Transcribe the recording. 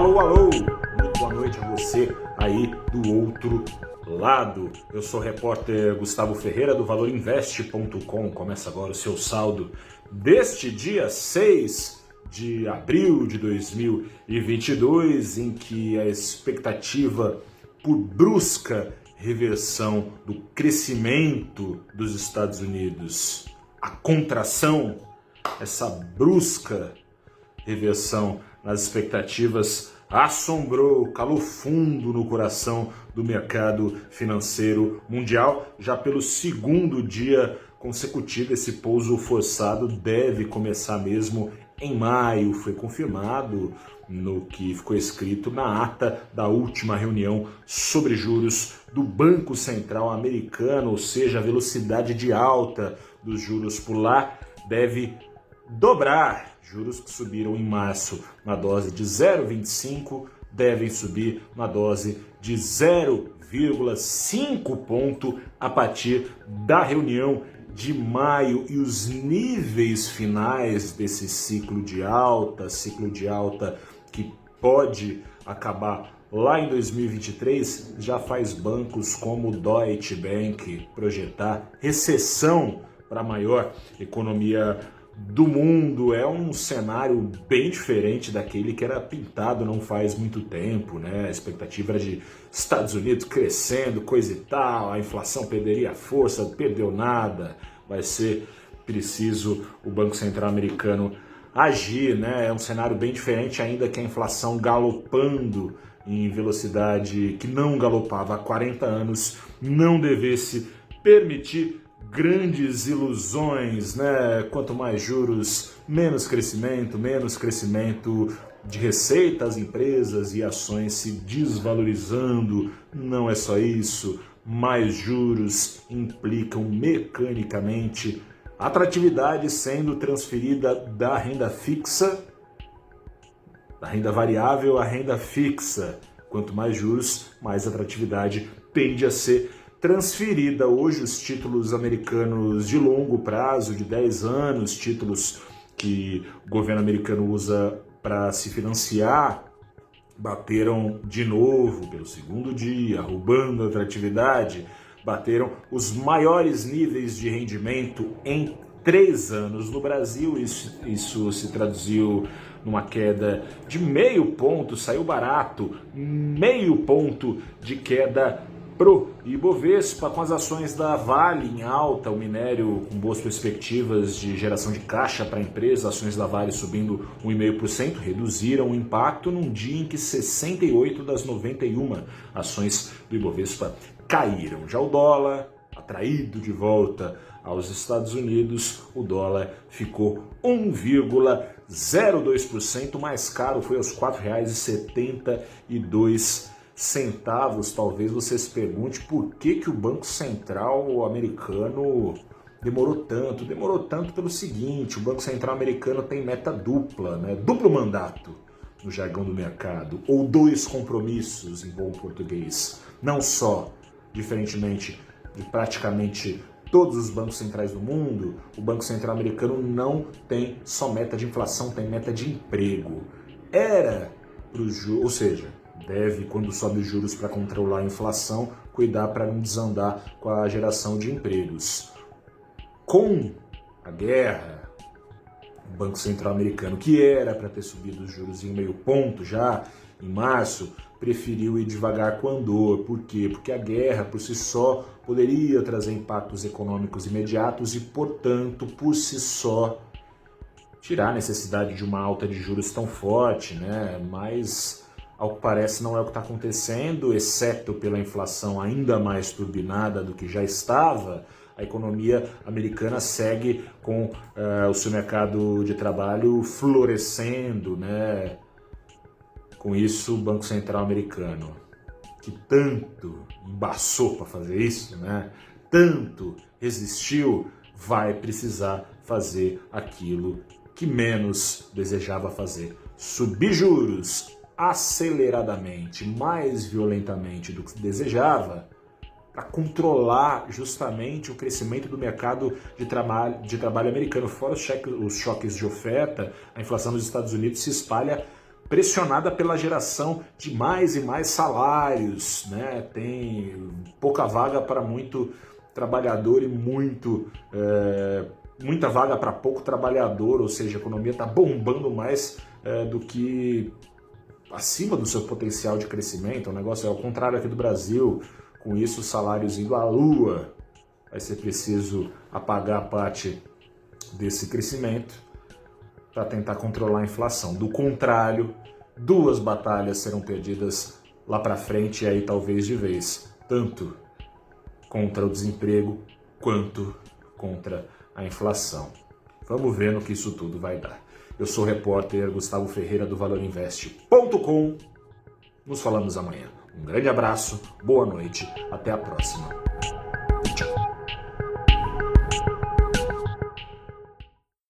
Alô, alô! Muito boa noite a você aí do outro lado. Eu sou o repórter Gustavo Ferreira do valorinvest.com. Começa agora o seu saldo deste dia 6 de abril de 2022, em que a expectativa por brusca reversão do crescimento dos Estados Unidos, a contração, essa brusca reversão nas expectativas assombrou, calou fundo no coração do mercado financeiro mundial. Já pelo segundo dia consecutivo, esse pouso forçado deve começar mesmo em maio. Foi confirmado no que ficou escrito na ata da última reunião sobre juros do Banco Central Americano, ou seja, a velocidade de alta dos juros por lá deve dobrar. Juros que subiram em março na dose de 0,25 devem subir na dose de 0,5 ponto a partir da reunião de maio e os níveis finais desse ciclo de alta, ciclo de alta que pode acabar lá em 2023, já faz bancos como o Deutsche Bank projetar recessão para a maior economia do mundo. É um cenário bem diferente daquele que era pintado não faz muito tempo, né? A expectativa era de Estados Unidos crescendo, coisa e tal, a inflação perderia força, perdeu nada. Vai ser preciso o Banco Central americano agir, né? É um cenário bem diferente ainda que a inflação galopando em velocidade que não galopava há 40 anos não devesse permitir grandes ilusões, né? Quanto mais juros, menos crescimento, menos crescimento de receitas, empresas e ações se desvalorizando. Não é só isso. Mais juros implicam mecanicamente atratividade sendo transferida da renda fixa, da renda variável à renda fixa. Quanto mais juros, mais atratividade tende a ser transferida. Hoje, os títulos americanos de longo prazo, de 10 anos, títulos que o governo americano usa para se financiar, bateram de novo pelo segundo dia, roubando a atratividade, bateram os maiores níveis de rendimento em três anos no Brasil. Isso, isso se traduziu numa queda de meio ponto, saiu barato, meio ponto de queda pro Ibovespa, com as ações da Vale em alta, o minério com boas perspectivas de geração de caixa para a empresa, ações da Vale subindo 1,5%, reduziram o impacto num dia em que 68 das 91 ações do Ibovespa caíram. Já o dólar, atraído de volta aos Estados Unidos, o dólar ficou 1,02% mais caro, foi aos R$ 4,72 centavos, talvez você se pergunte por que, que o Banco Central americano demorou tanto. Demorou tanto pelo seguinte: o Banco Central americano tem meta dupla, né? duplo mandato no jargão do mercado, ou dois compromissos em bom português. Não só, diferentemente de praticamente todos os bancos centrais do mundo, o Banco Central americano não tem só meta de inflação, tem meta de emprego. Era para os ou seja, deve, quando sobe os juros para controlar a inflação, cuidar para não desandar com a geração de empregos. Com a guerra, o Banco Central americano, que era para ter subido os juros em meio ponto já em março, preferiu ir devagar com andor. Por quê? Porque a guerra por si só poderia trazer impactos econômicos imediatos e, portanto, por si só tirar a necessidade de uma alta de juros tão forte, né? Mas ao que parece, não é o que está acontecendo, exceto pela inflação ainda mais turbinada do que já estava. A economia americana segue com uh, o seu mercado de trabalho florescendo, né? Com isso, o Banco Central americano, que tanto embaçou para fazer isso, né? Tanto resistiu, vai precisar fazer aquilo que menos desejava fazer: subir juros, aceleradamente, mais violentamente do que desejava, para controlar justamente o crescimento do mercado de trabalho, de trabalho americano. Fora os, os choques de oferta, a inflação nos Estados Unidos se espalha pressionada pela geração de mais e mais salários, né? Tem pouca vaga para muito trabalhador e muito é, muita vaga para pouco trabalhador, ou seja, a economia está bombando mais é, do que acima do seu potencial de crescimento. O negócio é ao contrário aqui do Brasil, com isso os salários indo à lua, vai ser preciso apagar parte desse crescimento para tentar controlar a inflação. Do contrário, duas batalhas serão perdidas lá para frente e aí talvez de vez, tanto contra o desemprego quanto contra a inflação. Vamos ver no que isso tudo vai dar. Eu sou o repórter Gustavo Ferreira do ValorInvest.com. Nos falamos amanhã. Um grande abraço, boa noite, até a próxima.